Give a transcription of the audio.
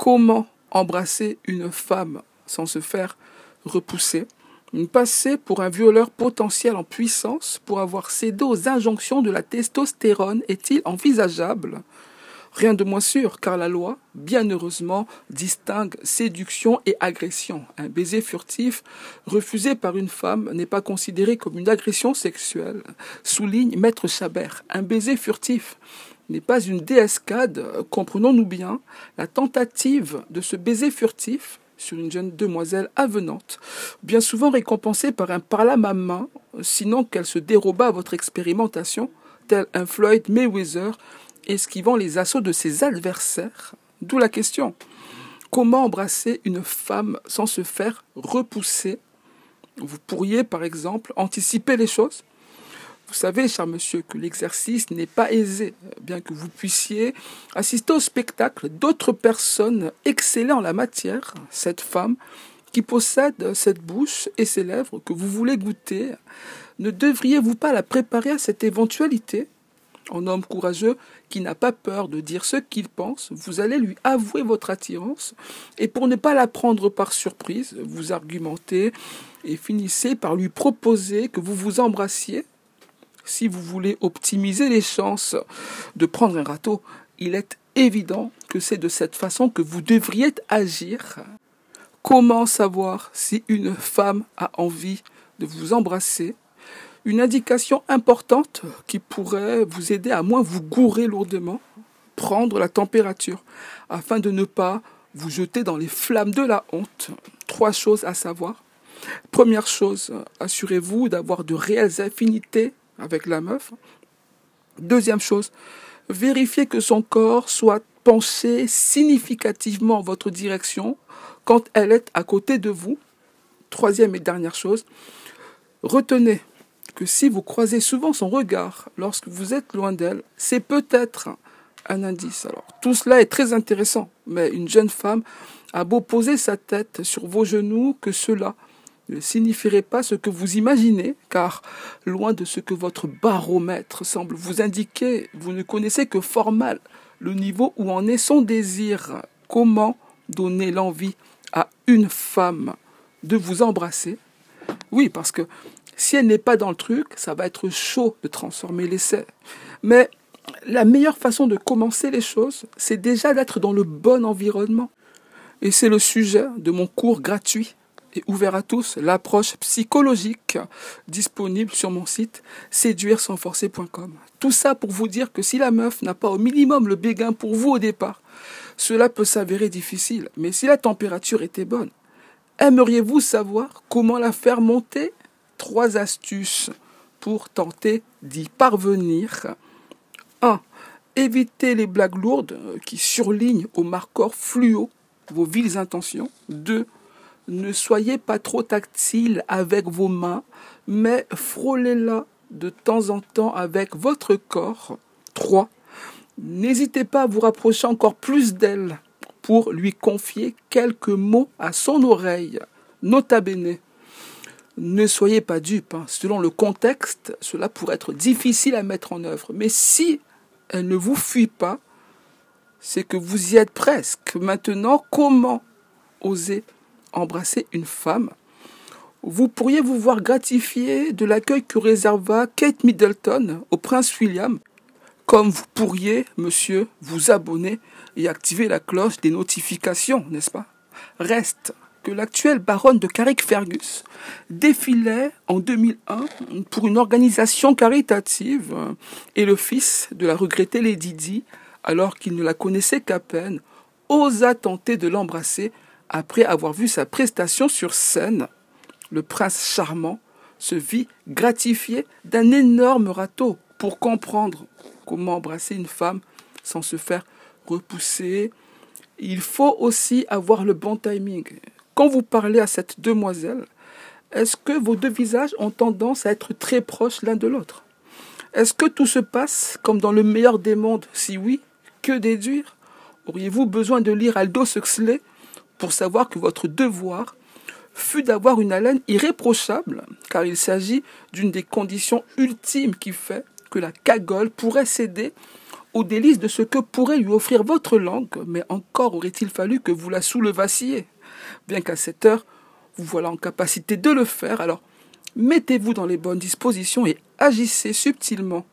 Comment embrasser une femme sans se faire repousser? Passer pour un violeur potentiel en puissance pour avoir cédé aux injonctions de la testostérone est-il envisageable? Rien de moins sûr, car la loi, bien heureusement, distingue séduction et agression. Un baiser furtif refusé par une femme n'est pas considéré comme une agression sexuelle, souligne Maître Chabert. Un baiser furtif n'est pas une déescade, comprenons-nous bien, la tentative de ce baiser furtif sur une jeune demoiselle avenante, bien souvent récompensée par un par la main, sinon qu'elle se déroba à votre expérimentation, tel un Floyd Mayweather esquivant les assauts de ses adversaires. D'où la question. Comment embrasser une femme sans se faire repousser? Vous pourriez, par exemple, anticiper les choses? Vous savez, cher monsieur, que l'exercice n'est pas aisé, bien que vous puissiez assister au spectacle d'autres personnes excellant en la matière. Cette femme qui possède cette bouche et ces lèvres que vous voulez goûter, ne devriez-vous pas la préparer à cette éventualité? En homme courageux qui n'a pas peur de dire ce qu'il pense, vous allez lui avouer votre attirance, et pour ne pas la prendre par surprise, vous argumentez et finissez par lui proposer que vous vous embrassiez si vous voulez optimiser les chances de prendre un râteau, il est évident que c'est de cette façon que vous devriez agir. Comment savoir si une femme a envie de vous embrasser? Une indication importante qui pourrait vous aider à moins vous gourer lourdement, prendre la température, afin de ne pas vous jeter dans les flammes de la honte. Trois choses à savoir. Première chose, assurez-vous d'avoir de réelles affinités avec la meuf. Deuxième chose, vérifiez que son corps soit penché significativement en votre direction quand elle est à côté de vous. Troisième et dernière chose, retenez que si vous croisez souvent son regard lorsque vous êtes loin d'elle, c'est peut-être un indice. Alors, tout cela est très intéressant, mais une jeune femme a beau poser sa tête sur vos genoux que cela ne signifierait pas ce que vous imaginez, car loin de ce que votre baromètre semble vous indiquer, vous ne connaissez que fort mal le niveau où en est son désir. Comment donner l'envie à une femme de vous embrasser? Oui, parce que si elle n'est pas dans le truc, ça va être chaud de transformer l'essai. Mais la meilleure façon de commencer les choses, c'est déjà d'être dans le bon environnement. Et c'est le sujet de mon cours gratuit et ouvert à tous l'approche psychologique disponible sur mon site séduire-sans-forcer.com. Tout ça pour vous dire que si la meuf n'a pas au minimum le béguin pour vous au départ, cela peut s'avérer difficile. Mais si la température était bonne, aimeriez-vous savoir comment la faire monter? Trois astuces pour tenter d'y parvenir. 1. Évitez les blagues lourdes qui surlignent au marqueur fluo vos viles intentions. 2 ne soyez pas trop tactile avec vos mains, mais frôlez-la de temps en temps avec votre corps. 3. N'hésitez pas à vous rapprocher encore plus d'elle pour lui confier quelques mots à son oreille. Nota bene. Ne soyez pas dupe. Hein. Selon le contexte, cela pourrait être difficile à mettre en œuvre. Mais si elle ne vous fuit pas, c'est que vous y êtes presque. Maintenant, comment oser embrasser une femme, vous pourriez vous voir gratifié de l'accueil que réserva Kate Middleton au prince William, comme vous pourriez, monsieur, vous abonner et activer la cloche des notifications, n'est-ce pas? Reste que l'actuelle baronne de Carrickfergus défilait en 2001 pour une organisation caritative et le fils de la regrettée Lady Di, alors qu'il ne la connaissait qu'à peine, osa tenter de l'embrasser après avoir vu sa prestation sur scène, le prince charmant se vit gratifié d'un énorme râteau pour comprendre comment embrasser une femme sans se faire repousser. Il faut aussi avoir le bon timing. Quand vous parlez à cette demoiselle, est-ce que vos deux visages ont tendance à être très proches l'un de l'autre? Est-ce que tout se passe comme dans le meilleur des mondes? Si oui, que déduire? Auriez-vous besoin de lire Aldous Huxley pour savoir que votre devoir fut d'avoir une haleine irréprochable, car il s'agit d'une des conditions ultimes qui fait que la cagole pourrait céder aux délices de ce que pourrait lui offrir votre langue, mais encore aurait-il fallu que vous la soulevassiez. Bien qu'à cette heure, vous voilà en capacité de le faire, alors mettez-vous dans les bonnes dispositions et agissez subtilement